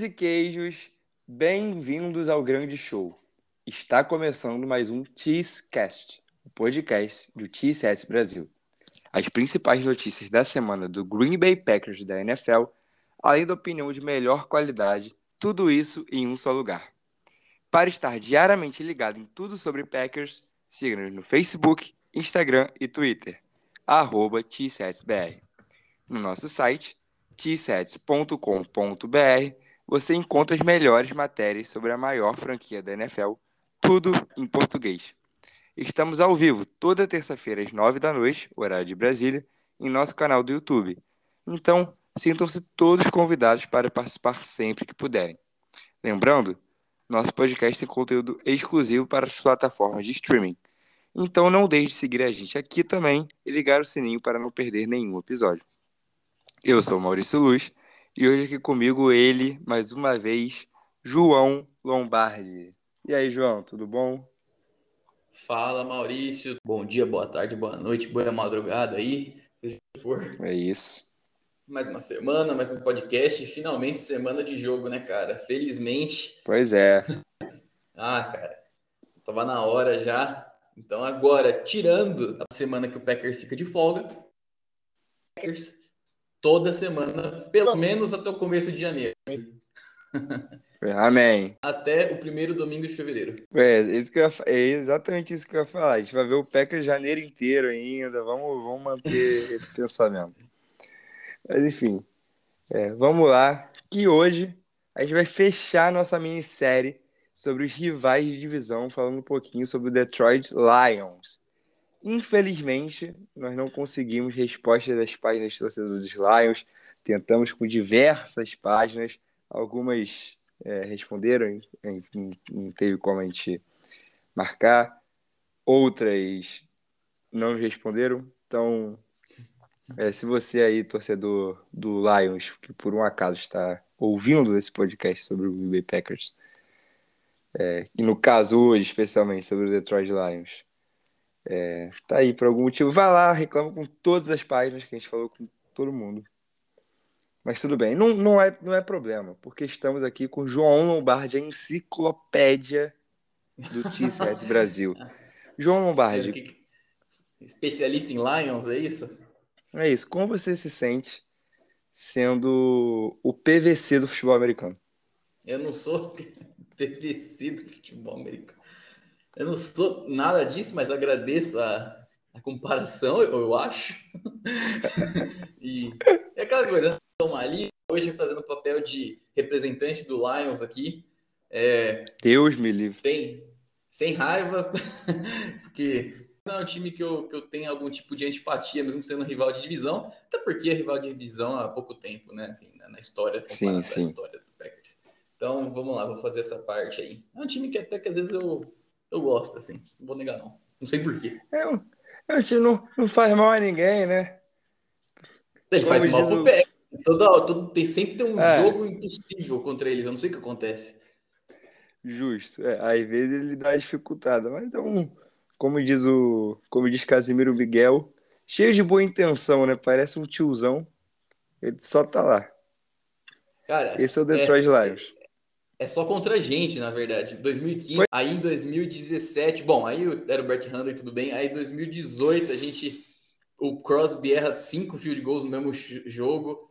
E queijos, bem-vindos ao grande show. Está começando mais um Cheesecast, o podcast do Cheeseheads Brasil. As principais notícias da semana do Green Bay Packers da NFL, além da opinião de melhor qualidade, tudo isso em um só lugar. Para estar diariamente ligado em tudo sobre Packers, siga-nos no Facebook, Instagram e Twitter, arroba. No nosso site, tsets.com.br, você encontra as melhores matérias sobre a maior franquia da NFL, tudo em português. Estamos ao vivo toda terça-feira às nove da noite, horário de Brasília, em nosso canal do YouTube. Então, sintam-se todos convidados para participar sempre que puderem. Lembrando, nosso podcast tem conteúdo exclusivo para as plataformas de streaming. Então não deixe de seguir a gente aqui também e ligar o sininho para não perder nenhum episódio. Eu sou Maurício Luz e hoje aqui comigo ele, mais uma vez, João Lombardi. E aí, João, tudo bom? Fala, Maurício. Bom dia, boa tarde, boa noite, boa madrugada aí, seja o que for. É isso. Mais uma semana, mais um podcast. Finalmente semana de jogo, né, cara? Felizmente. Pois é. ah, cara. Tava na hora já. Então agora, tirando a semana que o Packers fica de folga, Packers toda semana, pelo menos até o começo de janeiro. Amém. Até o primeiro domingo de fevereiro. É, isso que eu, é exatamente isso que eu ia falar. A gente vai ver o Packers janeiro inteiro ainda. Vamos, vamos manter esse pensamento. Mas enfim, é, vamos lá. Que hoje a gente vai fechar nossa minissérie sobre os rivais de divisão, falando um pouquinho sobre o Detroit Lions. Infelizmente, nós não conseguimos resposta das páginas torcedores dos Lions. Tentamos com diversas páginas, algumas é, responderam, não teve como a gente marcar, outras não responderam. Então, é, se você aí, torcedor do Lions, que por um acaso está ouvindo esse podcast sobre o Bay Packers, é, e no caso hoje, especialmente, sobre o Detroit Lions, é, tá aí por algum motivo, vai lá, reclama com todas as páginas que a gente falou com todo mundo. Mas tudo bem, não, não, é, não é problema, porque estamos aqui com João Lombardi, a enciclopédia do T-Sets Brasil. João Lombardi. Especialista em Lions, é isso? É isso. Como você se sente sendo o PVC do futebol americano? Eu não sou PVC do futebol americano. Eu não sou nada disso, mas agradeço a, a comparação, eu, eu acho. e é aquela coisa, estamos ali hoje fazendo o papel de representante do Lions aqui. É, Deus me livre. Sem, sem raiva, porque não é um time que eu, que eu tenho algum tipo de antipatia, mesmo sendo rival de divisão, até porque é rival de divisão há pouco tempo, né? Assim, na história, sim, sim. história do Packers. Então, vamos lá, vou fazer essa parte aí. É um time que até que às vezes eu, eu gosto, assim. Não vou negar, não. Não sei porquê. É é um time não, não faz mal a ninguém, né? Ele Como faz mal pro o... Packers. Todo, todo, tem, sempre tem um é. jogo impossível contra eles. Eu não sei o que acontece. Justo. É, às vezes ele dá dificultada, mas é um, como diz o, como diz Casimiro Miguel, cheio de boa intenção, né? Parece um tiozão. Ele só tá lá. Cara, esse é o Detroit é, Lions. É só contra a gente, na verdade. 2015, Foi... aí em 2017, bom, aí era o Brett Hundley, tudo bem. Aí em 2018 a gente o Crosby erra cinco field goals no mesmo jogo.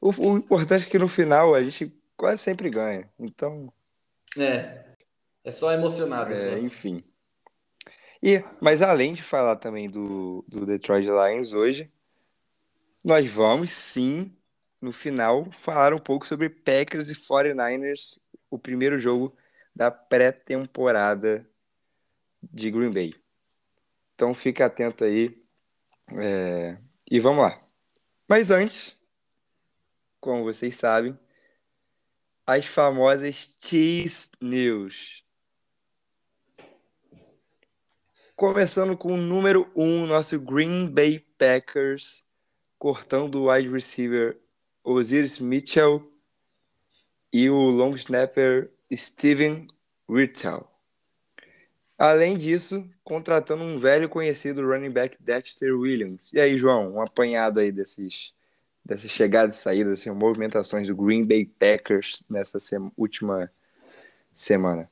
O, o, importante é que no final a gente quase sempre ganha. Então. É. É só emocionado. É, só. Enfim. E, mas além de falar também do, do Detroit Lions hoje, nós vamos sim, no final, falar um pouco sobre Packers e 49ers o primeiro jogo da pré-temporada de Green Bay. Então fique atento aí. É... E vamos lá. Mas antes, como vocês sabem, as famosas Cheese News. Começando com o número 1, um, nosso Green Bay Packers, cortando o wide receiver Osiris Mitchell e o long snapper Steven Rittel. Além disso, contratando um velho conhecido running back Dexter Williams. E aí, João, um apanhado aí desses dessa chegada e saída, assim, movimentações do Green Bay Packers nessa última semana?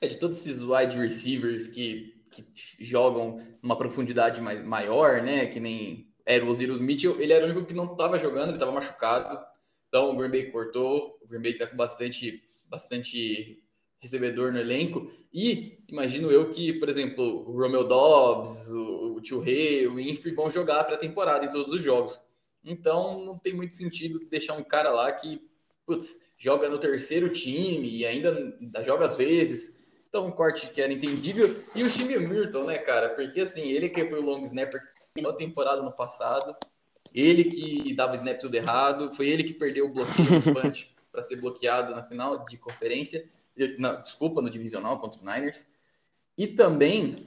É, de todos esses wide receivers que, que jogam numa profundidade mais, maior, né? Que nem era o Osiris Mitchell, ele era o único que não estava jogando, ele estava machucado. Então o Green Bay cortou, o Green Bay está com bastante, bastante recebedor no elenco. E imagino eu que, por exemplo, o Romeo Dobbs, o, Tio Rey, o Infree vão jogar para a temporada em todos os jogos. Então não tem muito sentido deixar um cara lá que, putz, joga no terceiro time e ainda joga às vezes. Então, um corte que era entendível. E o time Milton, né, cara? Porque assim, ele que foi o long snapper na temporada no passado, ele que dava snap tudo errado, foi ele que perdeu o bloqueio do punch para ser bloqueado na final de conferência, desculpa, no divisional contra o Niners. E também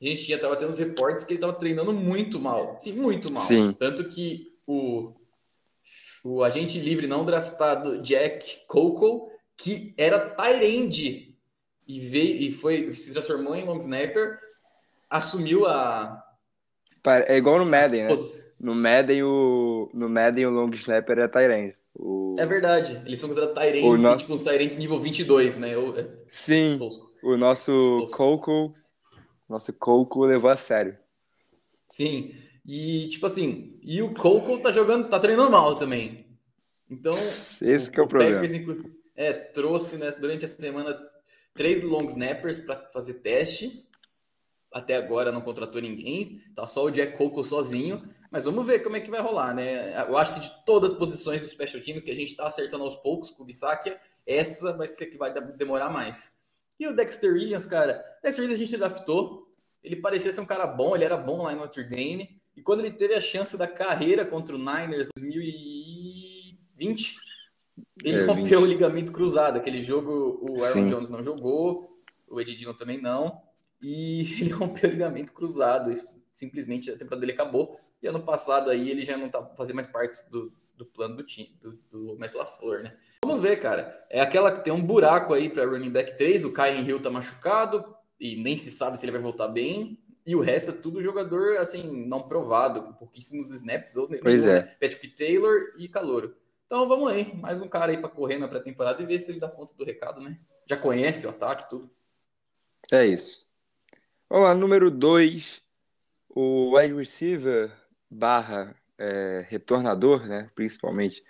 a gente tinha tava tendo os reportes que ele estava treinando muito mal, sim, muito mal. Sim. Tanto que o o agente livre não draftado Jack Coco, que era Tyrande e veio e foi se transformou em long snapper, assumiu a é igual no Madden, né? No Madden o no Madden o long snapper é Tyrande. O... É verdade, eles são considerados Tyrants, nosso... tipo uns Tyrants nível 22, né? Eu... É Sim, Tosco. o nosso Tosco. Coco, nosso Coco levou a sério. Sim, e tipo assim, e o Coco tá jogando, tá treinando mal também. Então, esse o, que é o, o problema. Packers, é, trouxe né, durante a semana três long snappers para fazer teste. Até agora não contratou ninguém, tá só o Jack Coco sozinho. Mas vamos ver como é que vai rolar, né? Eu acho que de todas as posições dos special teams que a gente está acertando aos poucos com o Bissakia, essa vai ser que vai demorar mais. E o Dexter Williams, cara, Dexter Williams a gente draftou, ele parecia ser um cara bom, ele era bom lá em Notre Dame, e quando ele teve a chance da carreira contra o Niners em 2020, ele é, rompeu 20. o ligamento cruzado. Aquele jogo o Aaron Sim. Jones não jogou, o Ed Dillon também não. E ele rompeu o ligamento cruzado. E simplesmente a temporada dele acabou. E ano passado aí ele já não tá fazendo mais parte do, do plano do time, do, do Matt LaFleur, né? Vamos ver, cara. É aquela que tem um buraco aí para running back 3. O Kylie Hill tá machucado e nem se sabe se ele vai voltar bem. E o resto é tudo jogador, assim, não provado, com pouquíssimos snaps. Ou pois é. Patrick Taylor e Calouro. Então vamos aí, mais um cara aí para correr na pré-temporada e ver se ele dá conta do recado, né? Já conhece o ataque, tudo. É isso. Vamos lá, número 2, o wide receiver barra é, retornador, né? Principalmente,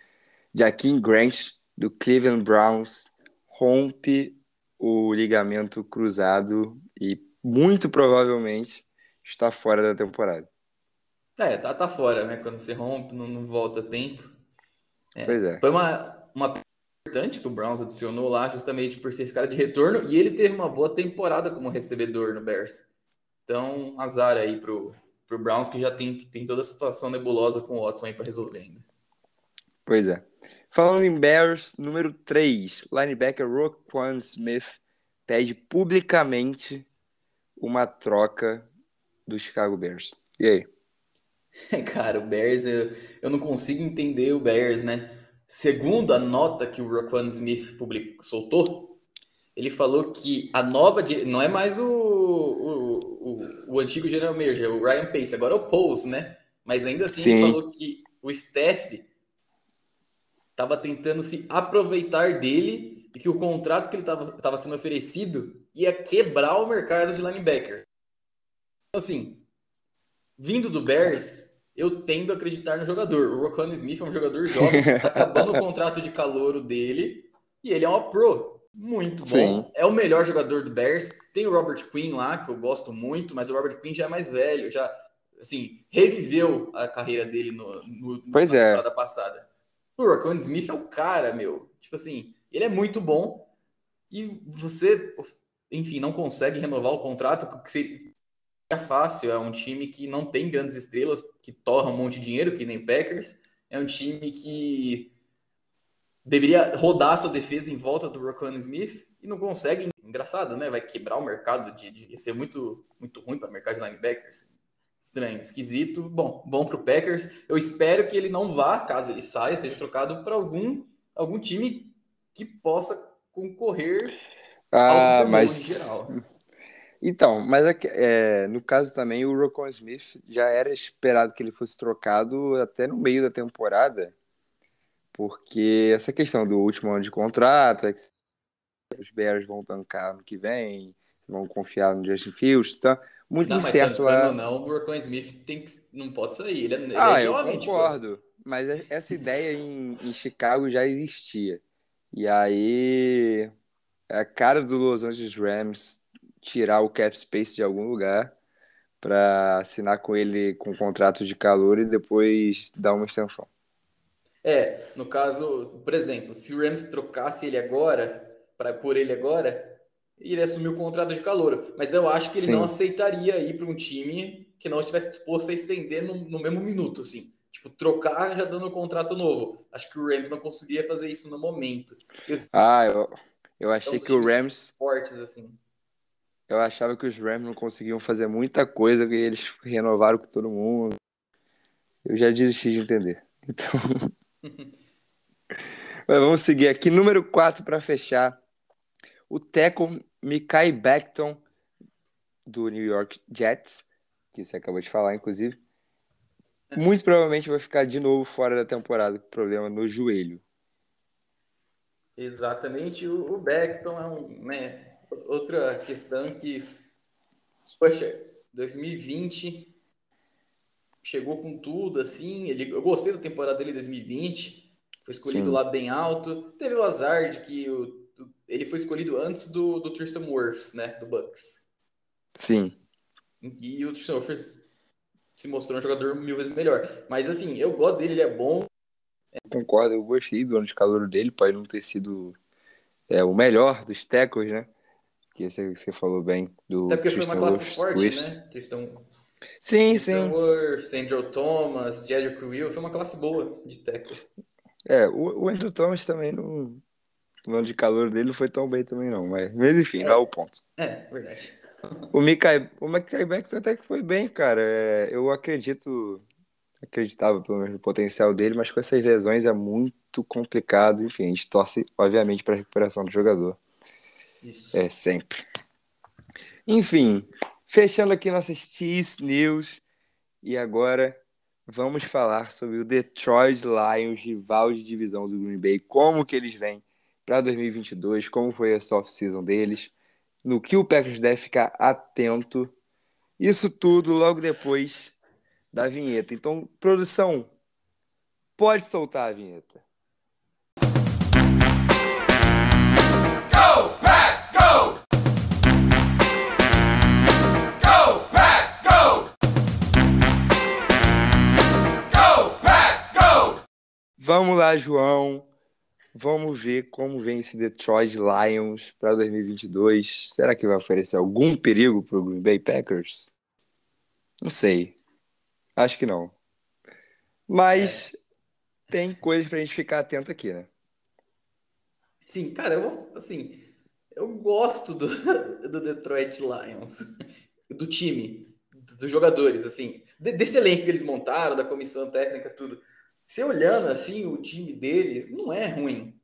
Jaquim Grant, do Cleveland Browns, rompe o ligamento cruzado e muito provavelmente está fora da temporada. É, tá, tá fora, né? Quando você rompe, não, não volta tempo. É, pois é. Foi uma, uma importante que o Browns adicionou lá, justamente por ser esse cara de retorno, e ele teve uma boa temporada como recebedor no Bears. Então, azar aí pro, pro Browns, que já tem, tem toda a situação nebulosa com o Watson aí para resolver ainda. Pois é. Falando em Bears, número 3, linebacker Roquan Smith pede publicamente uma troca do Chicago Bears. E aí? Cara, o Bears, eu, eu não consigo entender o Bears, né? Segundo a nota que o Roquan Smith publicou, soltou, ele falou que a nova. Não é mais o, o, antigo general manager, o Ryan Pace, agora é o Pose, né? Mas ainda assim Sim. ele falou que o staff estava tentando se aproveitar dele e que o contrato que ele estava sendo oferecido ia quebrar o mercado de linebacker. Então, assim, vindo do Bears, eu tendo a acreditar no jogador. O Roquan Smith é um jogador jovem, tá acabando o contrato de calouro dele e ele é uma pro. Muito bom. Sim. É o melhor jogador do Bears. Tem o Robert Quinn lá, que eu gosto muito, mas o Robert Quinn já é mais velho, já assim, reviveu a carreira dele no, no pois na é. temporada passada. O Roquan Smith é o cara, meu. Tipo assim, ele é muito bom e você, enfim, não consegue renovar o contrato, que é fácil, é um time que não tem grandes estrelas, que torra um monte de dinheiro, que nem Packers. É um time que deveria rodar sua defesa em volta do Roquan Smith e não consegue. Engraçado, né? Vai quebrar o mercado de, de ser muito, muito ruim para o mercado de linebackers. Estranho, esquisito. Bom, bom para o Packers. Eu espero que ele não vá, caso ele saia, seja trocado para algum, algum time que possa concorrer ah, ao mas... em geral. Então, mas é, é, no caso também, o Rocon Smith já era esperado que ele fosse trocado até no meio da temporada, porque essa questão do último ano de contrato, é que os Bears vão tancar no que vem, vão confiar no Justin Fields, tá? Muito não, incerto mas lá. não, o Rocon Smith tem que, não pode sair, ele é, ele ah, é jovem, eu tipo, concordo, mas é, essa ideia em, em Chicago já existia. E aí, é a cara do Los Angeles Rams tirar o cap space de algum lugar para assinar com ele com um contrato de calor e depois dar uma extensão. É, no caso, por exemplo, se o Rams trocasse ele agora, pra, por ele agora, ele assumiu o contrato de calor. Mas eu acho que ele Sim. não aceitaria ir para um time que não estivesse disposto a estender no, no mesmo minuto, assim. Tipo, trocar já dando um contrato novo. Acho que o Rams não conseguiria fazer isso no momento. Eu, Ah, eu, eu achei Então, que o Rams, fortes, assim. eu achava que os Rams não conseguiam fazer muita coisa e eles renovaram com todo mundo. Eu já desisti de entender. Então, mas vamos seguir aqui. Número 4 para fechar. O Teco Mikai Beckton, do New York Jets, que você acabou de falar, inclusive. Muito provavelmente vai ficar de novo fora da temporada com problema no joelho. Exatamente, o, Beckton é um, né, outra questão que, poxa, 2020 chegou com tudo, assim, ele, eu gostei da temporada dele em 2020, foi escolhido Sim. lá bem alto, teve o azar de que o, ele foi escolhido antes do, do Tristan Wirfs, né, do Bucks, Sim. e o Tristan Wirfs se mostrou um jogador mil vezes melhor, mas assim, eu gosto dele, ele é bom, Concordo, eu gostei do ano de calor dele, pode não ter sido é, o melhor dos tecos, né? Que você, falou bem do até porque foi uma Tristan classe Wirfs- forte, Wirfs. né, Tristan Sim, Tristan sim. Wirfs, Andrew Thomas, Jedrick Will, foi uma classe boa de tackle. É, o, o Andrew Thomas também não, no ano de calor dele não foi tão bem também não, mas, mas enfim, não é o ponto. É, verdade. O Mikai, o Mikai Beckton até que foi bem, cara. É, eu acredito, acreditava pelo menos no potencial dele, mas com essas lesões é muito complicado. Enfim, a gente torce, obviamente, para a recuperação do jogador. Isso. É, sempre. Enfim, fechando aqui nossas Cheese News. E agora vamos falar sobre o Detroit Lions, rival de divisão do Green Bay. Como que eles vêm para 2022, como foi essa off-season deles, no que o Packers deve ficar atento. Isso tudo logo depois da vinheta. Então, produção, pode soltar a vinheta. Vamos lá, João. Vamos ver como vem esse Detroit Lions para 2022. Será que vai oferecer algum perigo para o Green Bay Packers? Não sei. Acho que não. Mas tem coisas para a gente ficar atento aqui, né? Sim, cara, eu vou, assim, eu gosto do, do Detroit Lions, do time, dos jogadores, assim, de- desse elenco que eles montaram, da comissão técnica, tudo. Se olhando, assim, o time deles não é ruim.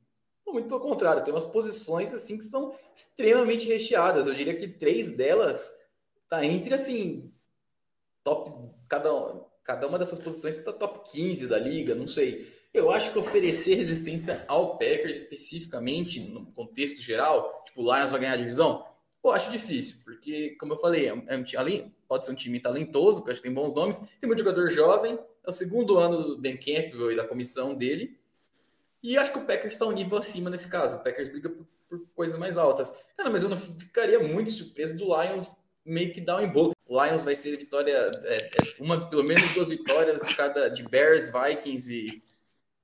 Muito pelo contrário, tem umas posições, assim, que são extremamente recheadas. Eu diria que três delas tá entre, assim, top, cada, cada uma dessas posições está top 15 da liga, não sei. Eu acho que oferecer resistência ao Packers especificamente, no contexto geral, tipo, o Lions vai ganhar a divisão, pô, acho difícil, porque, como eu falei, é um, é um pode ser um time talentoso, porque acho que tem bons nomes, tem muito jogador jovem, é o segundo ano do Dan Campbell e da comissão dele, e acho que o Packers está um nível acima nesse caso, o Packers briga por, por coisas mais altas. Cara, mas eu não ficaria muito surpreso do Lions meio que dar um embolo. O Lions vai ser vitória, é, é, uma, pelo menos duas vitórias de cada de Bears, Vikings e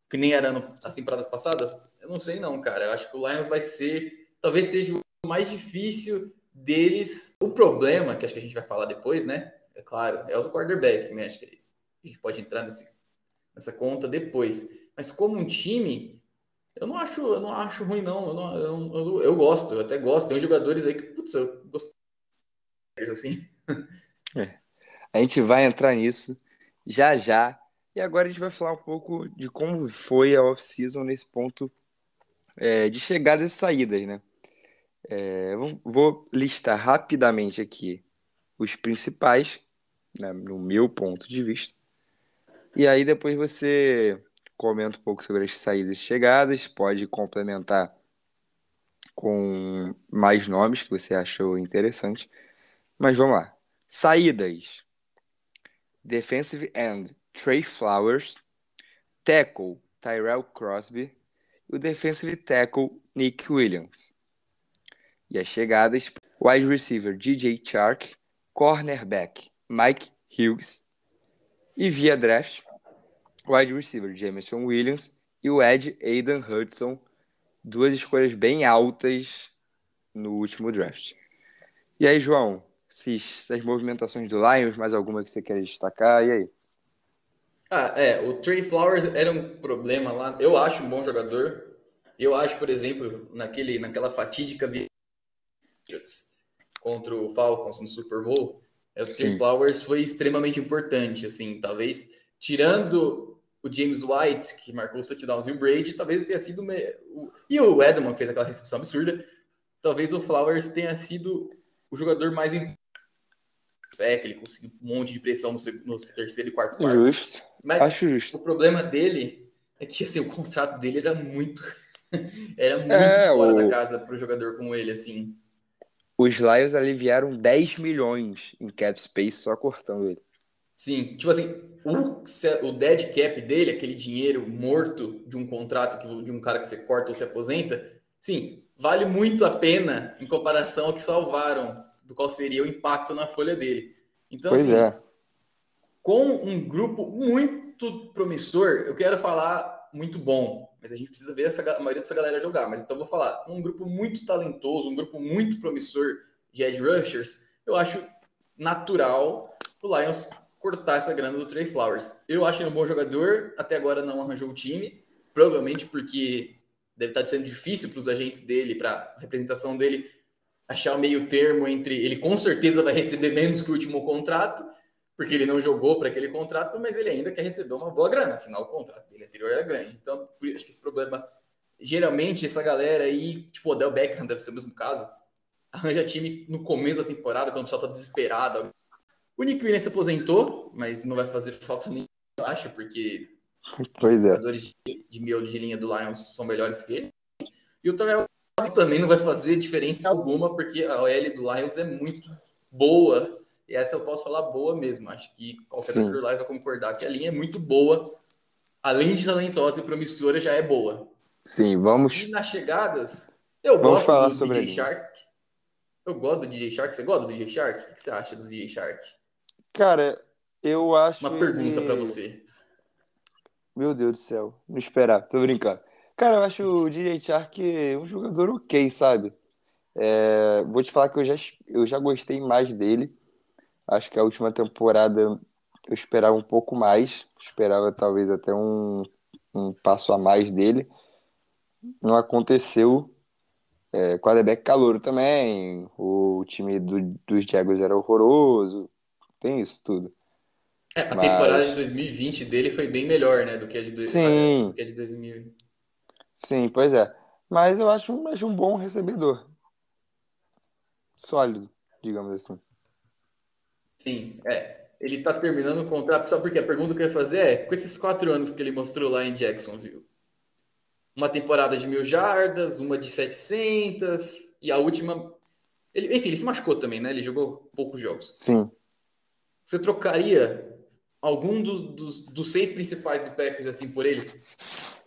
que nem era as temporadas passadas. Eu não sei não, cara. Eu acho que o Lions vai ser, talvez seja o mais difícil deles. O problema, que acho que a gente vai falar depois, né? É claro, é o quarterback, né? Acho que a gente pode entrar nesse, nessa conta depois. Mas como um time, eu não acho, eu não acho ruim não. Eu, não, eu, eu, eu gosto, eu até gosto. Tem uns jogadores aí que, putz, eu gosto assim. A gente vai entrar nisso já já. E agora a gente vai falar um pouco de como foi a off-season nesse ponto é, de chegadas e saídas, né? É, vou- vou listar rapidamente aqui os principais, né, no meu ponto de vista. E aí depois você comenta um pouco sobre as saídas e chegadas, pode complementar com mais nomes que você achou interessante. Mas vamos lá. Saídas. Defensive end, Trey Flowers. Tackle, Tyrell Crosby. E o defensive tackle, Nick Williams. E as chegadas, wide receiver, DJ Chark. Cornerback, Mike Hughes. E via draft, wide receiver, Jameson Williams. E o Ed Aidan Hudson. Duas escolhas bem altas no último draft. E aí, João, esses- essas movimentações do Lions, mais alguma que você quer destacar? E aí? Ah, é, o Trey Flowers era um problema lá. Eu acho um bom jogador. Eu acho, por exemplo, naquele, naquela fatídica contra o Falcons no Super Bowl, é, o. Flowers foi extremamente importante, assim, talvez tirando o James White, que marcou os touchdowns, e o Brady, talvez tenha sido me- o- e o Edelman que fez aquela recepção absurda, talvez o Flowers tenha sido o jogador mais importante. É, que ele conseguiu um monte de pressão no, no terceiro e quarto quarto. Justo. Mas Acho justo. o problema dele é que assim, o contrato dele era muito era muito É, fora o- da casa para um jogador como ele, assim. Os Lions aliviaram 10 milhões em cap space só cortando ele. Sim, tipo assim, o, o dead cap dele, aquele dinheiro morto de um contrato que, de um cara que você corta ou se aposenta, sim, vale muito a pena em comparação ao que salvaram, do qual seria o impacto na folha dele. Então, pois assim, é. com um grupo muito promissor, eu quero falar muito bom, mas a gente precisa ver essa, a maioria dessa galera jogar. Mas então vou falar, um grupo muito talentoso, um grupo muito promissor de edge rushers, eu acho natural o Lions cortar essa grana do Trey Flowers. Eu acho ele um bom jogador, até agora não arranjou o time, provavelmente porque deve estar sendo difícil para os agentes dele, para a representação dele, achar o meio termo entre ele com certeza vai receber menos que o último contrato, porque ele não jogou para aquele contrato, mas ele ainda quer receber uma boa grana, afinal o contrato dele anterior era grande. Então, acho que esse problema, geralmente essa galera aí, tipo o Odell Beckham deve ser o mesmo caso, arranja time no começo da temporada, quando o pessoal tá desesperado. O Nick Williams se aposentou, mas não vai fazer falta nenhuma, eu acho, porque Pois é. jogadores de, de miolo de linha do Lions são melhores que ele. E o Terrell também não vai fazer diferença alguma, porque a OL do Lions é muito boa. E essa eu posso falar boa mesmo. Acho que qualquer Sim. Lions vai concordar que a linha é muito boa. Além de talentosa e promissora, já é boa. Sim, vamos. E nas chegadas, eu Vamos gosto do sobre DJ. Shark. Eu gosto do DJ Shark. Você gosta do DJ Shark? O que você acha do DJ Shark? Cara, eu acho. Uma pergunta ele- pra você. Meu Deus do céu. Não esperava, tô brincando. Cara, eu acho o DJ Chark um jogador ok, sabe? É, vou te falar que eu já, eu já gostei mais dele. Acho que a última temporada eu esperava um pouco mais. Esperava talvez até um, um passo a mais dele. Não aconteceu. É, quarterback calouro também. O time do- dos Jaguars era horroroso. Tem isso tudo. É, a Mas- temporada de 2020 dele foi bem melhor, né? Do que a de, Sim. do que a de 2000. Sim, pois é. Mas eu acho, acho um bom recebedor. Sólido, digamos assim. Sim, é. Ele tá terminando o contrato. Sabe por quê? A pergunta que eu ia fazer é: com esses quatro anos que ele mostrou lá em Jacksonville, uma temporada de mil jardas, uma de 700, e a última. Ele, enfim, ele se machucou também, né? Ele jogou poucos jogos. Sim. Você trocaria algum dos, dos, dos seis principais do Packers assim por ele?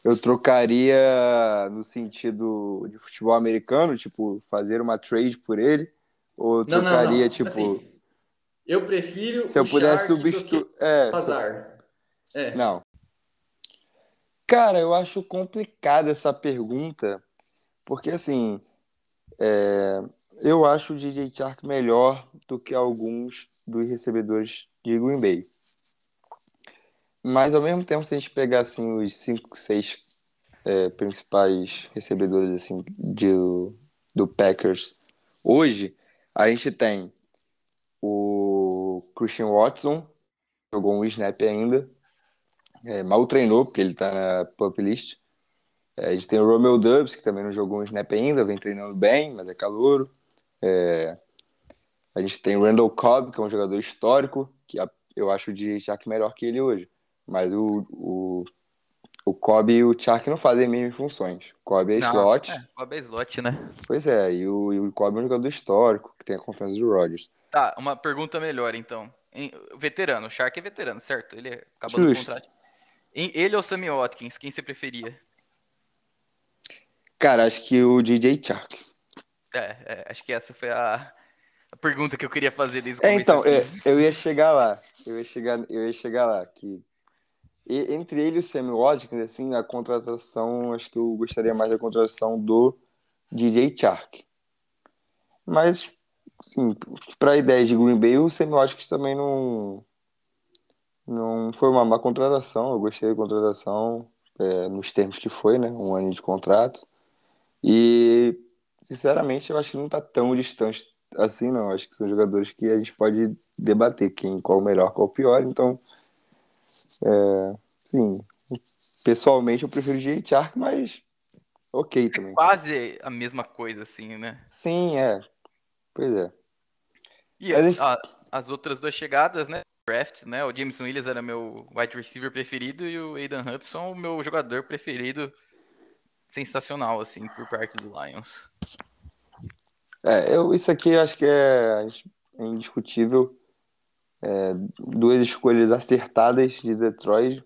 Eu trocaria no sentido de futebol americano, tipo, fazer uma trade por ele. Ou eu Não, não, trocaria, não. tipo, Assim, eu prefiro se eu que substituir. É, Azar. É. Não. Cara, eu acho complicada essa pergunta, porque assim, é, eu acho o DJ Chark melhor do que alguns dos recebedores de Green Bay. Mas ao mesmo tempo, se a gente pegar assim os cinco, seis é, principais recebedores assim de, do Packers hoje, a gente tem o Christian Watson, jogou um snap ainda, é, mal treinou, porque ele tá na pup list. É, a gente tem o Romeo Dubs, que também não jogou um snap ainda, vem treinando bem, mas é calouro. É, a gente tem o Randall Cobb, que é um jogador histórico, que eu acho de Jack melhor que ele hoje. Mas o, o, o Cobb e o Chark não fazem as mesmas funções. O Cobb é Não, slot. É, Cobb é slot, né? Pois é, e o, e o Cobb é um jogador histórico, que tem a confiança do Rodgers. Tá, uma pergunta melhor, então. Veterano, o Shark é veterano, certo? Ele acabou no Justo. contrato. Ele ou Sammy Watkins, quem você preferia? Cara, acho que o DJ Chark. É, é, acho que essa foi a, a pergunta que eu queria fazer desde o É, começo. então, é, eu ia chegar lá. Eu ia chegar, eu ia chegar lá. Que e- entre ele e o Sammy Watkins, assim, a contratação, acho que eu gostaria mais da contratação do DJ Chark. Mas, sim, para a ideia de Green Bay, o Sammy Watkins também não, não foi uma má contratação. Eu gostei da contratação, é, nos termos que foi, né? Um ano de contrato. E, sinceramente, eu acho que não tá tão distante assim, não. Acho que são jogadores que a gente pode debater quem, qual o melhor, qual o pior. Então, é, sim, pessoalmente eu prefiro Jay Chark, mas ok também. Quase a mesma coisa, assim, né? Sim, é. Pois é. E Mas, a- as outras duas chegadas, né? Draft, né? O Jameson Williams era meu wide receiver preferido e o Aidan Hudson o meu jogador preferido. Sensacional, assim, por parte do Lions. É, eu, isso aqui acho que é é indiscutível. É, duas escolhas acertadas de Detroit.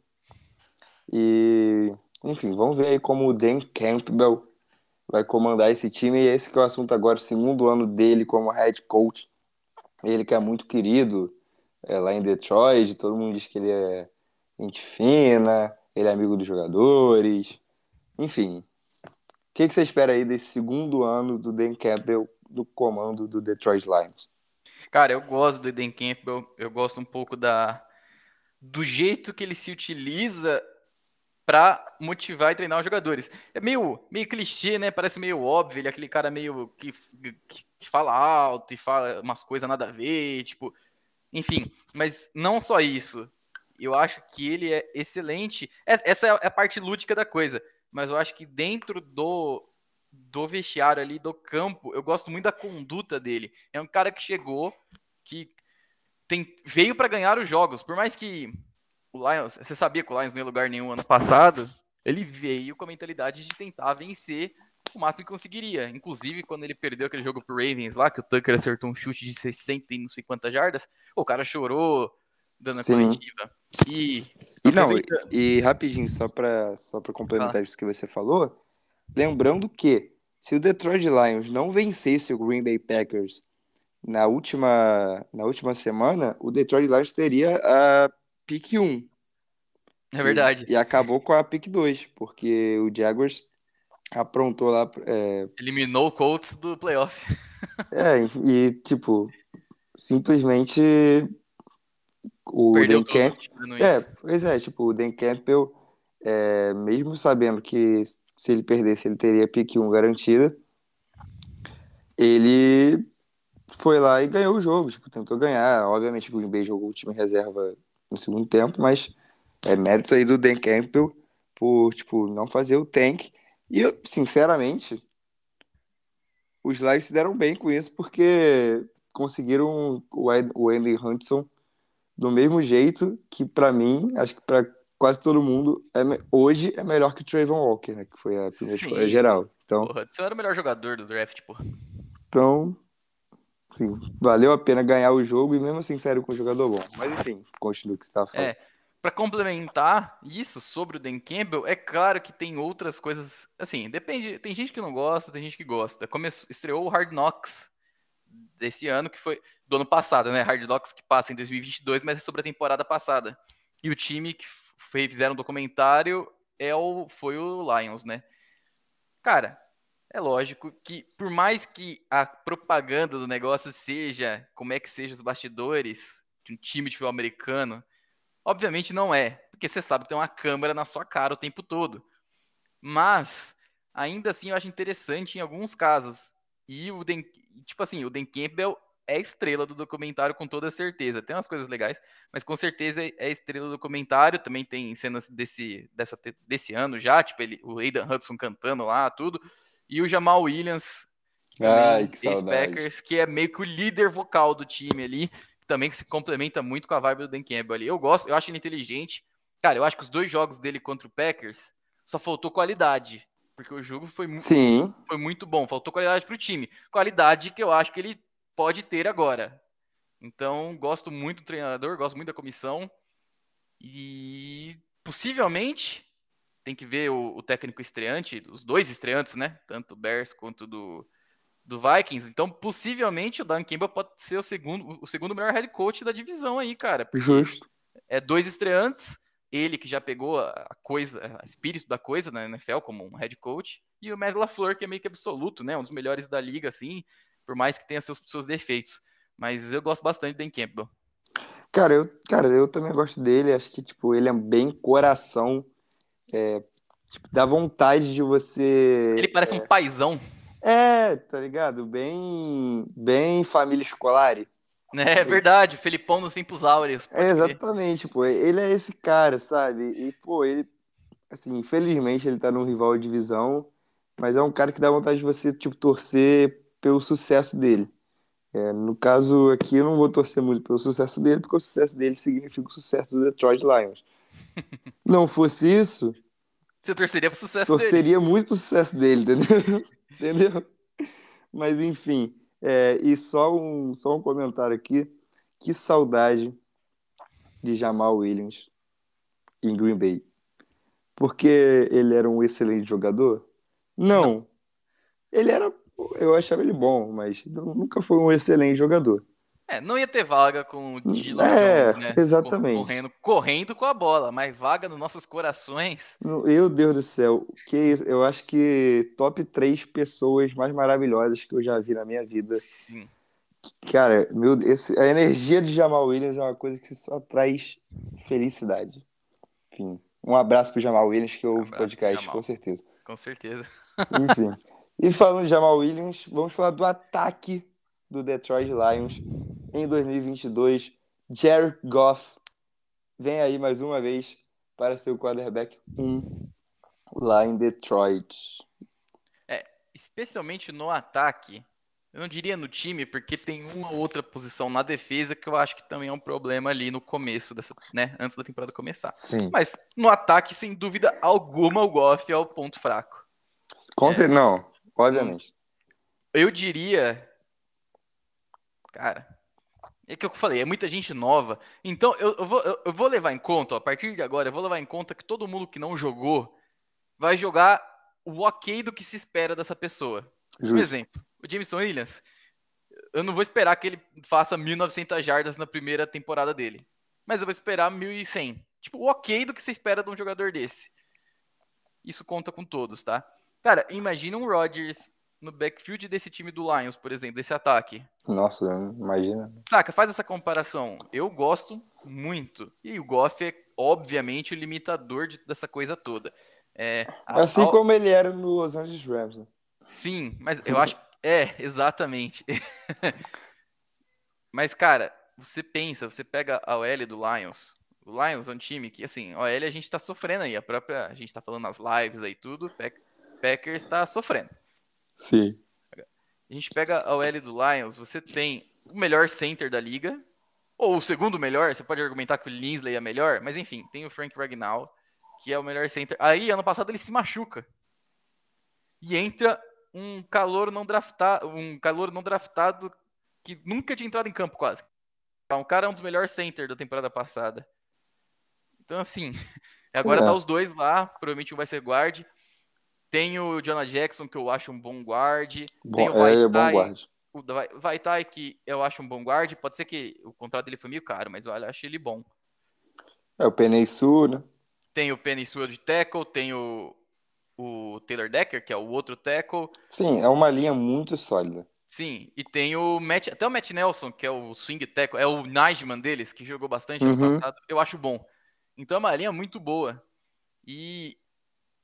E, enfim, vamos ver aí como o Dan Campbell vai comandar esse time. E esse que é o assunto agora, segundo ano dele como head coach. Ele que é muito querido é, lá em Detroit, todo mundo diz que ele é gente fina, ele é amigo dos jogadores. Enfim, o que, que você espera aí desse segundo ano do Dan Campbell no comando do Detroit Lions? Cara, eu gosto do Eden Campbell, eu gosto um pouco da do jeito que ele se utiliza pra motivar e treinar os jogadores. É meio, meio clichê, né? Parece meio óbvio, ele é aquele cara meio que, que, que fala alto e fala umas coisas nada a ver, tipo, enfim, mas não só isso. Eu acho que ele é excelente. Es- Essa é a parte lúdica da coisa, mas eu acho que dentro do do vestiário ali, do campo, eu gosto muito da conduta dele. É um cara que chegou, que tem, veio para ganhar os jogos. Por mais que o Lions, você sabia que o Lions não ia lugar nenhum ano passado, ele veio com a mentalidade de tentar vencer o máximo que conseguiria. Inclusive, quando ele perdeu aquele jogo pro Ravens lá, que o Tucker acertou um chute de 60 e não sei quantas jardas, o cara chorou dando a coletiva. E, E não, e, e rapidinho, só para só para complementar isso que você falou, lembrando que se o Detroit Lions não vencesse o Green Bay Packers na última, na última semana, o Detroit Lions teria a pick 1. é verdade. E, e acabou com a pick 2, porque o Jaguars aprontou lá. É, Eliminou o Colts do playoff. é, e tipo, simplesmente o Perdeu Dan Camp- É, pois é, tipo, o Dan Campbell, é, mesmo sabendo que se ele perdesse ele teria pick 1 garantida, ele foi lá e ganhou o jogo, tipo, tentou ganhar. Obviamente o Green Bay jogou o time reserva no segundo tempo, mas é mérito aí do Dan Campbell por, tipo, não fazer o tank. E eu, sinceramente, os Lions se deram bem com isso porque conseguiram o Andy Hudson do mesmo jeito que pra mim, acho que pra quase todo mundo, é hoje é melhor que o Trayvon Walker, né, que foi a primeira Sim. escolha geral. Então, Porra, você era o melhor jogador do draft, porra. então sim, valeu a pena ganhar o jogo e mesmo assim saíram com um jogador bom. Mas enfim, continua o que você estava falando. É, Pra complementar isso sobre o Dan Campbell, é claro que tem outras coisas. Assim, depende. Tem gente que não gosta, tem gente que gosta. Começou, estreou o Hard Knocks desse ano, que foi do ano passado, né? Hard Knocks que passa em 2022, mas é sobre a temporada passada. E o time que fizeram um documentário é o, foi o Lions, né? Cara, é lógico que por mais que a propaganda do negócio seja como é que sejam os bastidores de um time de futebol americano, obviamente não é, porque você sabe que tem uma câmera na sua cara o tempo todo. Mas ainda assim eu acho interessante em alguns casos. E o Dan, tipo assim, o Dan Campbell é estrela do documentário com toda certeza. Tem umas coisas legais, mas com certeza é estrela do documentário. Também tem cenas desse, dessa, desse ano já, tipo ele, o Aidan Hudson cantando lá, tudo. E o Jamal Williams, Ai, que. Packers, que é meio que o líder vocal do time ali, também que se complementa muito com a vibe do Dan Campbell ali. Eu gosto, eu acho ele inteligente. Cara, eu acho que os dois jogos dele contra o Packers só faltou qualidade. Porque o jogo foi, mu Sim, foi muito bom, faltou qualidade pro time. Qualidade que eu acho que ele pode ter agora. Então, gosto muito do treinador, gosto muito da comissão. E possivelmente tem que ver o, o técnico estreante, os dois estreantes, né? Tanto o Bears quanto do, do Vikings. Então, possivelmente o Dan Campbell pode ser o segundo, o segundo melhor head coach da divisão aí, cara. justo. É dois estreantes, ele que já pegou a a coisa, a espírito da coisa na NFL como um head coach, e o Matt LaFleur, que é meio que absoluto, né? Um dos melhores da liga, assim, por mais que tenha seus, seus defeitos. Mas eu gosto bastante do Dan Campbell. Cara, eu, cara, eu também gosto dele. Acho que, tipo, ele é bem coração. É, tipo, dá vontade de você. Ele parece um paizão, É, tá ligado? Bem, bem família escolar. É verdade, Felipão nos tempos áureos. É, exatamente, pô. Ele é esse cara, sabe? E, pô, ele, assim, infelizmente ele tá num rival de divisão, mas é um cara que dá vontade de você, tipo, torcer pelo sucesso dele. É, no caso aqui, eu não vou torcer muito pelo sucesso dele, porque o sucesso dele significa o sucesso do Detroit Lions. Não fosse isso, Você torceria pro sucesso dele. torceria muito pro sucesso dele, entendeu? Entendeu? Mas enfim, é, e só um, só um comentário aqui. Que saudade de Jamal Williams em Green Bay. Porque ele era um excelente jogador? Não. Ele era. Eu achava ele bom, mas nunca foi um excelente jogador. É, não ia ter vaga com o Dylan É, Jones, né? exatamente. Correndo, correndo com a bola, mas vaga nos nossos corações. Meu Deus do céu, que isso? Eu acho que top três pessoas mais maravilhosas que eu já vi na minha vida. Sim. Cara, meu, esse, a energia de Jamal Williams é uma coisa que só traz felicidade. Enfim, um abraço pro Jamal Williams que ouve o podcast, Jamal. com certeza. Com certeza. Enfim. e falando de Jamal Williams, vamos falar do ataque do Detroit Lions em 2022. Jared Goff vem aí mais uma vez para ser o quarterback 1 lá em Detroit. Especialmente no ataque. Eu não diria no time, porque tem uma ou outra posição na defesa que eu acho que também é um problema ali no começo dessa, né? Antes da temporada começar. Sim. Mas no ataque, sem dúvida alguma, o Goff é o ponto fraco. Com certeza, não, obviamente. Eu diria. Cara. É que eu falei, é muita gente nova. Então, eu, eu vou, eu, eu vou levar em conta, ó, a partir de agora, eu vou levar em conta que todo mundo que não jogou vai jogar o ok do que se espera dessa pessoa. Por exemplo, o Jameson Williams, eu não vou esperar que ele faça 1.900 jardas na primeira temporada dele. Mas eu vou esperar 1.100. Tipo, o ok do que se espera de um jogador desse. Isso conta com todos, tá? Cara, imagina um Rodgers no backfield desse time do Lions, por exemplo, desse ataque. Nossa, imagina. Saca, faz essa comparação. Eu gosto muito. E o Goff é, obviamente, o limitador de- dessa coisa toda. É, a- Assim ao- como ele era no Los Angeles Rams. né? Sim, mas eu acho. É, exatamente. mas, cara, você pensa, você pega a OL do Lions. O Lions é um time que, assim, a OL a gente tá sofrendo aí. A própria. A gente tá falando nas lives aí, tudo. Pack- Packers tá sofrendo. Sim. A gente pega a OL do Lions, você tem o melhor center da liga, ou o segundo melhor, você pode argumentar que o Linsley é melhor, mas enfim, tem o Frank Ragnall, que é o melhor center. Aí, ano passado, ele se machuca. E entra um calor não draftado, um calor não draftado que nunca tinha entrado em campo quase. Um cara é um dos melhores center da temporada passada. Então, assim, agora É. tá os dois lá, provavelmente um vai ser guard. Tem o Jonah Jackson, que eu acho um bom guard. Tem Bom, o é, é bom Vaitai, guarda. o Vai- Vaitai, que eu acho um bom guard. Pode ser que o contrato dele foi meio caro, mas eu acho ele bom. É o Penei Sul, né? Tem o Sewell de tackle, tem o, o Taylor Decker, que é o outro tackle. Sim, é uma linha muito sólida. Sim, e tem o Matt, até o Matt Nelson, que é o swing tackle, é o Najman deles, que jogou bastante ano Uhum. passado. Eu acho bom. Então é uma linha muito boa. E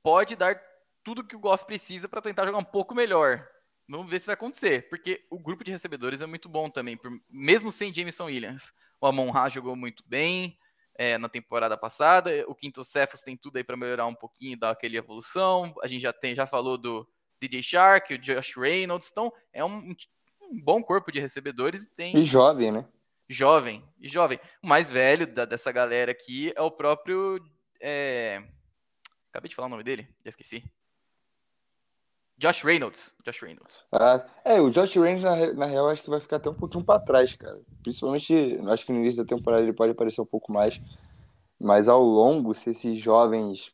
pode dar tudo que o Goff precisa para tentar jogar um pouco melhor. Vamos ver se vai acontecer, porque o grupo de recebedores é muito bom também, mesmo sem Jameson Williams. O Amon Ra jogou muito bem é, na temporada passada, o Quinto Cephas tem tudo aí para melhorar um pouquinho, dar aquele evolução. A gente já tem, já falou do DJ Shark, o Josh Reynolds, então é um, um bom corpo de recebedores e tem E jovem, né? jovem, e jovem. O mais velho da- dessa galera aqui é o próprio. é, Acabei de falar o nome dele, já esqueci. Josh Reynolds. Josh Reynolds. Ah, é, o Josh Reynolds, na, na real, acho que vai ficar até um pouquinho pra trás, cara. Principalmente, acho que no início da temporada ele pode aparecer um pouco mais. Mas ao longo, se esses jovens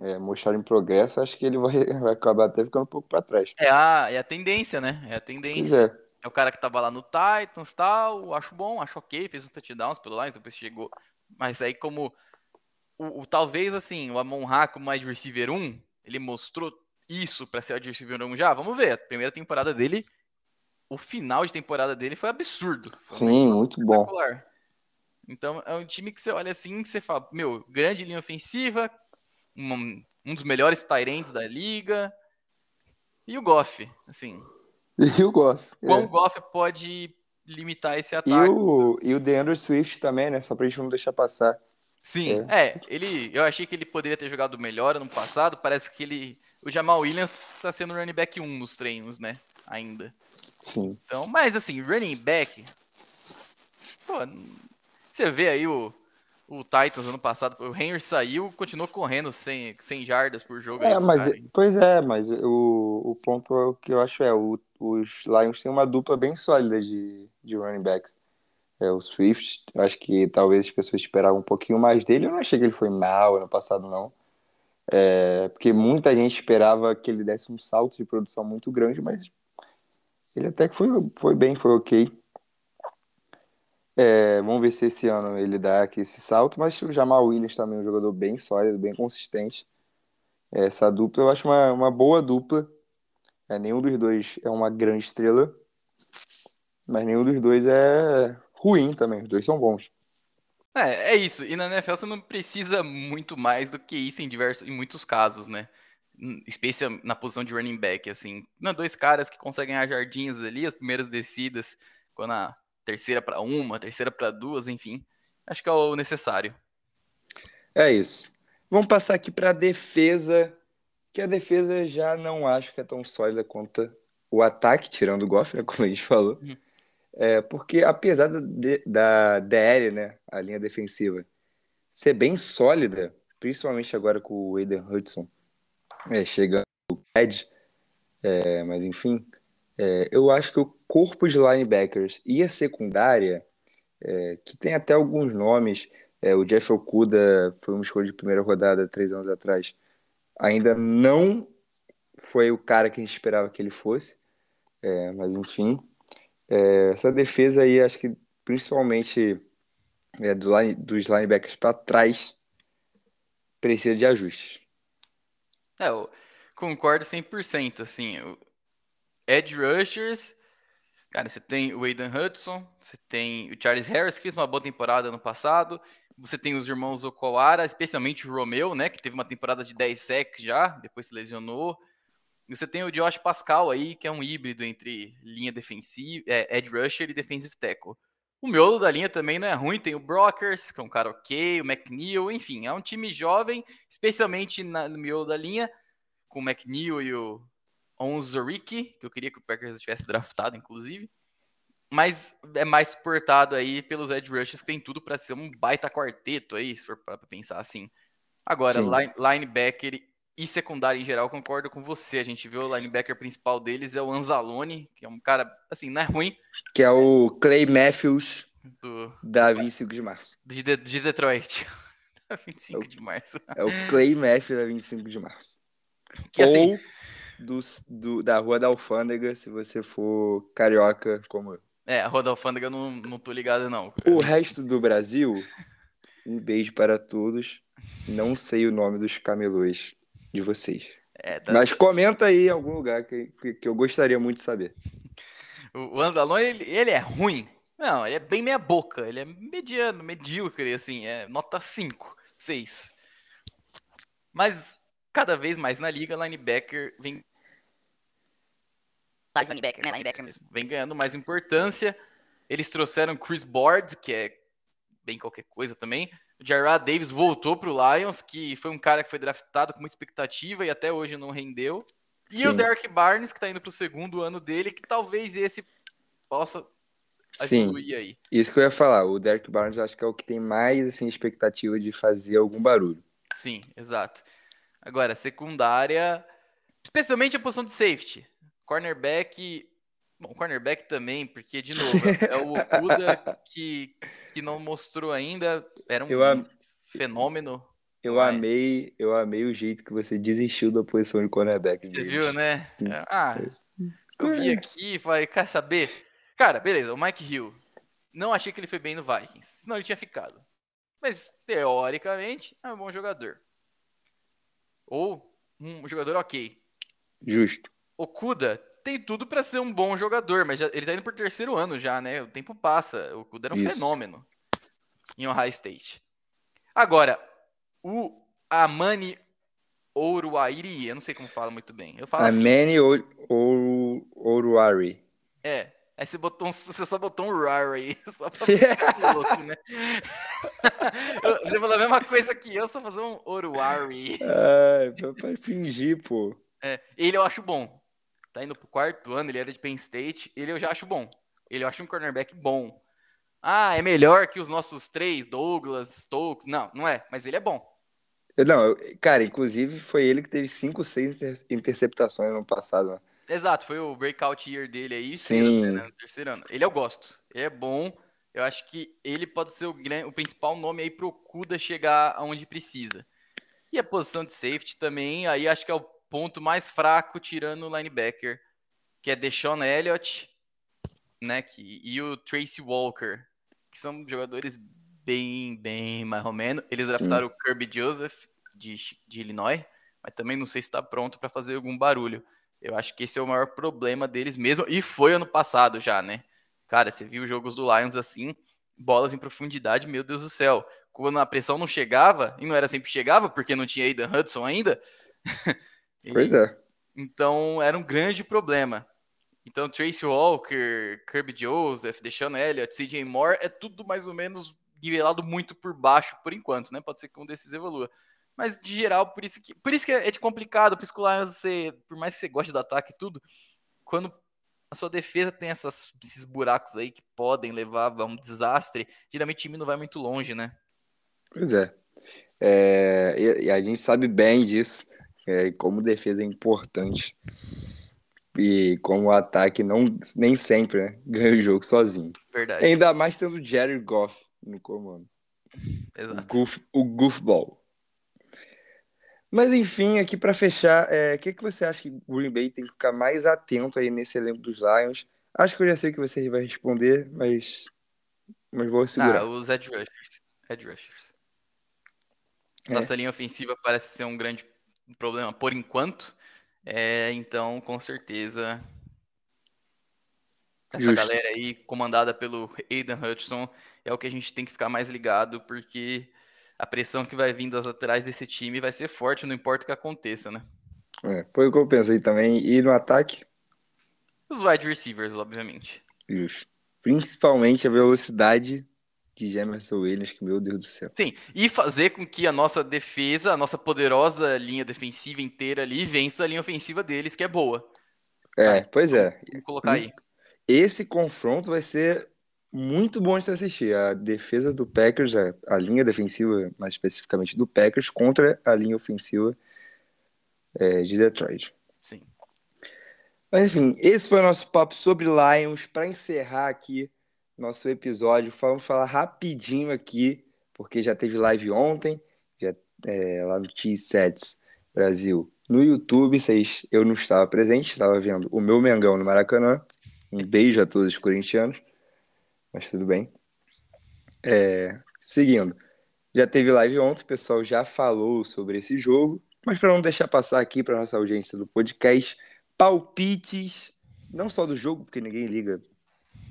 é, mostrarem progresso, acho que ele vai, vai acabar até ficando um pouco pra trás. É a, é a tendência, né? É a Pois tendência. é. É o cara que tava lá no Titans e tal. Acho bom, acho ok. Fez uns touchdowns pelo Lions, depois chegou. Mas aí, como. O, o- talvez assim, o Amon Ra como wide receiver 1, ele mostrou isso pra ser receiver 1 já. Vamos ver. A primeira temporada dele. O final de temporada dele foi absurdo. Foi Sim, muito bom. Então é um time que você olha assim, que você fala, meu, grande linha ofensiva, um, um dos melhores Tyrants da liga. E o Goff, assim, E o Goff. é. quão o Goff pode limitar esse E ataque? o, e o DeAndre Swift também, né? Só pra gente não deixar passar. Sim, é. ele, eu achei que ele poderia ter jogado melhor ano passado. Parece que ele, o Jamal Williams tá sendo running back 1 nos treinos, né? Ainda. Sim. Então, mas assim, running back. Pô, você vê aí o, o Titans ano passado, o Henry saiu, continuou correndo 100, 100 jardas por jogo. É, mas, cara. pois é, mas o, o ponto que eu acho é, o, os Lions têm uma dupla bem sólida de, de running backs. É, o Swift, eu acho que talvez as pessoas esperavam um pouquinho mais dele. Eu não achei que ele foi mal ano passado, não. É, porque muita gente esperava que ele desse um salto de produção muito grande, mas ele até que foi, foi bem, foi ok. É, vamos ver se esse ano ele dá aqui esse salto, mas o Jamal Williams também é um jogador bem sólido, bem consistente. Essa dupla eu acho uma, uma boa dupla. É, nenhum dos dois é uma grande estrela, mas nenhum dos dois é ruim também. Os dois são bons. É, é isso. E na NFL você não precisa muito mais do que isso em diversos, em muitos casos, né? Hum, Especial na posição de running back, assim. Não, dois caras que conseguem ganhar jardinhas ali, as primeiras descidas, quando a terceira para uma, terceira para duas, enfim. Acho que é o necessário. É isso. Vamos passar aqui para a defesa, que a defesa já não acho que é tão sólida quanto o ataque, tirando o Goff, né, como a gente falou. Uhum. É, porque apesar da, da DL, né, a linha defensiva, ser bem sólida, principalmente agora com o Aiden Hudson é, chegando o Ed, é, mas enfim, é, eu acho que o corpo de linebackers e a secundária, é, que tem até alguns nomes, é, o Jeff Okuda foi uma escolha de primeira rodada três anos atrás, ainda não foi o cara que a gente esperava que ele fosse, é, mas enfim, é, essa defesa aí, acho que principalmente é, do line- dos linebackers para trás, precisa de ajustes. É, eu concordo 100%, assim, Edge Rushers, cara, você tem o Aiden Hudson, você tem o Charles Harris, que fez uma boa temporada no passado, você tem os irmãos Okawara, especialmente o Romeo, né, que teve uma temporada de 10 sacks já, depois se lesionou, e você tem o Josh Pascal aí, que é um híbrido entre linha defensiva, é, Edge Rusher e defensive tackle. O miolo da linha também não é ruim, tem o Brockers, que é um cara ok, o McNeil, enfim, é um time jovem, especialmente na- no miolo da linha, com o McNeil e o Onzoriki, que eu queria que o Packers tivesse draftado, inclusive. Mas é mais suportado aí pelos edge rushers, que tem tudo para ser um baita quarteto aí, se for para pensar assim. Agora, line- linebacker e secundário em geral, concordo com você. A gente vê o linebacker principal deles é o Anzalone, que é um cara, assim, não é ruim, Que é o Clay Matthews do, da 25 de março. de, de- de Detroit. 25 de março. É o Clay Matthews da 25 de março. Que assim, Ou do, do- da Rua da Alfândega, se você for carioca como eu. é, a Roda Alfândega eu não, não tô ligado, não. O resto do Brasil, um beijo para todos. Não sei o nome dos camelôs de vocês. É, tá- Mas comenta aí em algum lugar que, que, que eu gostaria muito de saber. O Anzalone, ele, ele é ruim? Não, ele é bem meia boca. Ele é mediano, medíocre, assim. É nota 5, 6. Mas cada vez mais na liga, linebacker vem Tá linebacker, né? Linebacker mesmo. vem ganhando mais importância. Eles trouxeram Chris Board, que é bem qualquer coisa também. O Jarrah Davis voltou pro Lions, que foi um cara que foi draftado com muita expectativa e até hoje não rendeu. E o Sim. Derek Barnes, que tá indo pro segundo ano dele, que talvez esse possa Sim. aí. Isso que eu ia falar. O Derek Barnes acho que é o que tem mais assim, expectativa de fazer algum barulho. Sim, exato. Agora, secundária, especialmente a posição de safety. Cornerback, bom, cornerback também, porque, de novo, é o Okuda que, que não mostrou ainda, era um Eu am- fenômeno. Eu Vai. amei, eu amei o jeito que você desistiu da posição de cornerback. Você viu, né? Sim. Ah, eu vi aqui, vai, quer saber? Cara, beleza, o Mike Hill. Não achei que ele foi bem no Vikings, senão ele tinha ficado. Mas, teoricamente, é um bom jogador. Ou um jogador ok. Justo. Okuda tem tudo pra ser um bom jogador, mas já- ele tá indo por terceiro ano já, né? O tempo passa. O Okuda era um Isso. fenômeno em Ohio State. Agora, o Amani Ouruairi, eu não sei como fala muito bem. Eu falo assim, Manny Oru- Oruari. é. Aí você, botou um, você só botou um rar aí, só pra ficar louco, né? Você falou a mesma coisa que eu, só fazer um Oruari. Pra, pra fingir, pô. É, ele eu acho bom. Tá indo pro quarto ano, ele era de Penn State. Ele eu já acho bom. Ele eu acho um cornerback bom. Ah, é melhor que os nossos três, Douglas, Stokes. Não, não é, mas ele é bom. Não, cara, inclusive foi ele que teve 5, 6 inter- interceptações no ano passado. né? Exato, foi o breakout year dele aí, Sim. né, no terceiro ano. Ele eu gosto. Ele é bom. Eu acho que ele pode ser o, o principal nome aí pro Kuda chegar aonde precisa. E a posição de safety também, aí acho que é o ponto mais fraco tirando o linebacker, que é Deshaun Elliott, né, que, e o Tracy Walker, que são jogadores bem, bem mais ou menos. Eles Sim. draftaram o Kirby Joseph de, de Illinois, mas também não sei se está pronto para fazer algum barulho. Eu acho que esse é o maior problema deles mesmo, e foi ano passado já, né? Cara, você viu os jogos do Lions assim, bolas em profundidade, meu Deus do céu. Quando a pressão não chegava, e não era sempre chegava, porque não tinha Aidan Hudson ainda. e- Pois é. então era um grande problema. Então Tracy Walker, Kirby Joseph, Deshaun Elliott, CJ Moore, é tudo mais ou menos nivelado muito por baixo por enquanto, né? Pode ser que um desses evolua. Mas de geral, por isso que, por isso que é de complicado, por isso que o Lions, você, por mais que você goste do ataque e tudo, quando a sua defesa tem essas- esses buracos aí que podem levar a um desastre, geralmente o time não vai muito longe, né? Pois é. É, e, e a gente sabe bem disso, é, como defesa é importante. E como o ataque não, nem sempre né, ganha o jogo sozinho. Verdade. Ainda mais tendo o Jerry Goff no comando. O, Exato. goof, o goofball. Mas enfim, aqui para fechar, é, o que, que você acha que o Green Bay tem que ficar mais atento aí nesse elenco dos Lions? Acho que eu já sei o que você vai responder, mas, mas vou segurar. Ah, os edge rushers. Edge rushers. É. Nossa linha ofensiva parece ser um grande problema por enquanto. É, então, com certeza, essa Justo. galera aí, comandada pelo Aidan Hutchinson, é o que a gente tem que ficar mais ligado, porque a pressão que vai vir das laterais desse time vai ser forte, não importa o que aconteça, né? É, foi o que eu pensei também. E no ataque, Os wide receivers, obviamente. justo. Principalmente a velocidade de Jamerson Williams, que meu Deus do céu. Sim, e fazer com que a nossa defesa, a nossa poderosa linha defensiva inteira ali, vença a linha ofensiva deles, que é boa. É, pois é. Vamos colocar aí. Esse confronto vai ser muito bom de se assistir. A defesa do Packers, a, a linha defensiva, mais especificamente do Packers, contra a linha ofensiva é, de Detroit. Sim. Mas enfim, esse foi o nosso papo sobre Lions. Para encerrar aqui nosso episódio, vamos falar rapidinho aqui, porque já teve live ontem, já, é, lá no T-Sets Brasil. No YouTube, vocês, eu não estava presente, estava vendo o meu Mengão no Maracanã. Um beijo a todos os corintianos, mas tudo bem. É, seguindo, já teve live ontem, o pessoal já falou sobre esse jogo, mas para não deixar passar aqui para nossa audiência do podcast, palpites, não só do jogo, porque ninguém liga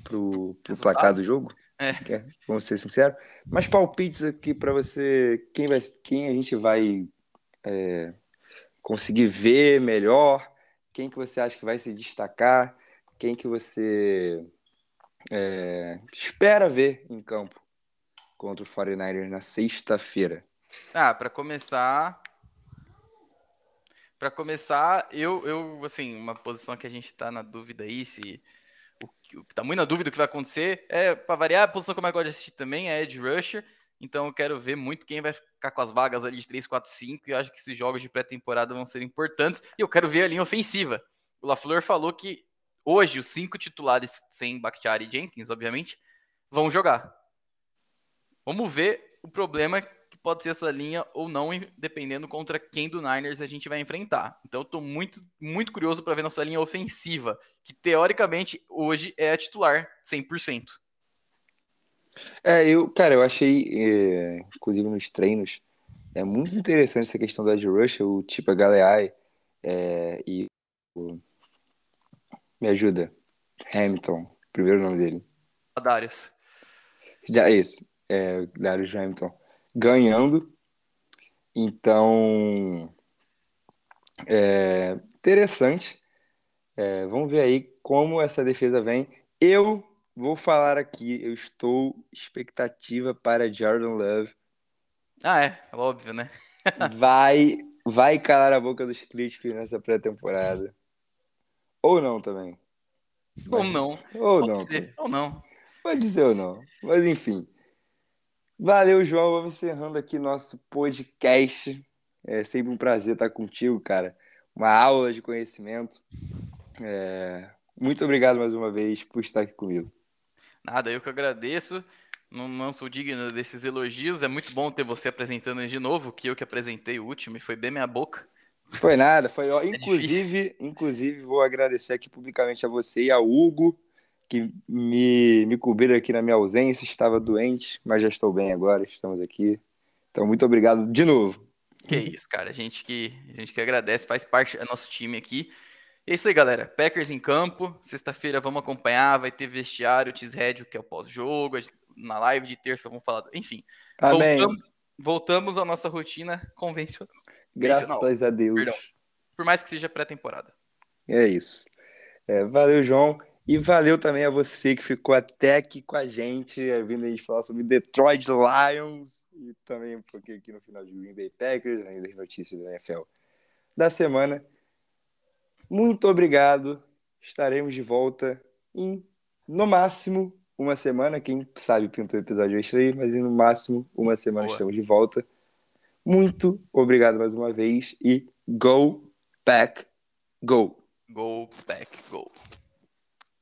pro, pro placar do jogo, É. é, vamos ser sinceros, mas palpites aqui para você, quem, vai, quem a gente vai é, conseguir ver melhor, quem que você acha que vai se destacar. quem que você é, espera ver em campo contra o 49ers na sexta-feira? Ah, pra começar. Pra começar, eu, eu, assim, uma posição que a gente tá na dúvida aí, se. O tá muito na dúvida do que vai acontecer. É, pra variar, a posição que eu mais gosto de assistir também é Edge Rusher. Então eu quero ver muito quem vai ficar com as vagas ali de 3, 4, 5. E eu acho que esses jogos de pré-temporada vão ser importantes. E eu quero ver a linha ofensiva. O LaFleur falou que hoje os cinco titulares, sem Bakhtiari e Jenkins, obviamente, vão jogar. Vamos ver o problema pode ser essa linha ou não, dependendo contra quem do Niners a gente vai enfrentar. Então eu tô muito, muito curioso para ver nossa linha ofensiva, que teoricamente hoje é a titular 100%. É, eu, cara, eu achei, é, inclusive nos treinos, é muito interessante essa questão da Rush, o tipo Galeai é, e o, me ajuda, Hamilton, primeiro nome dele. Darius. Já isso, é, Darius Hamilton ganhando. Então, é interessante. É, vamos ver aí como essa defesa vem. Eu vou falar aqui, eu estou expectativa para Jordan Love. Ah, é, óbvio, né? vai, vai calar a boca dos críticos nessa pré-temporada. Ou não também. Ou não. Ou Pode não. ser, ou não. Pode ser ou não. Mas enfim. Valeu, João. Vamos encerrando aqui nosso podcast. É sempre um prazer estar contigo, cara. Uma aula de conhecimento. É, Muito obrigado mais uma vez por estar aqui comigo. Nada, eu que agradeço. Não, não sou digno desses elogios. É muito bom ter você apresentando de novo, que eu que apresentei o último e foi bem minha boca. Foi nada, foi ó, É inclusive, inclusive vou agradecer aqui publicamente a você e ao Hugo que me, me cobriram aqui na minha ausência, estava doente, mas já estou bem agora, estamos aqui. Então muito obrigado de novo. Que isso, cara. A gente que, a gente que agradece, faz parte do nosso time aqui. É isso aí, galera. Packers em campo. Sexta-feira vamos acompanhar. Vai ter vestiário, Tisrédio, que é o pós-jogo. Na live de terça vamos falar. Enfim. Amém. Voltamos, voltamos à nossa rotina convencional. Graças a Deus. Perdão. Por mais que seja pré-temporada. É isso. É, valeu, João. E valeu também a você que ficou até aqui com a gente, é, vindo a gente falar sobre Detroit Lions e também um pouquinho aqui no final de Green Bay Packers, além das notícias da NFL da semana. Muito obrigado. Estaremos de volta em, no máximo, uma semana. Quem sabe pintou o episódio extra aí, mas no máximo uma semana Boa. estamos de volta. Muito obrigado mais uma vez e go, pack, go! Go, back, go.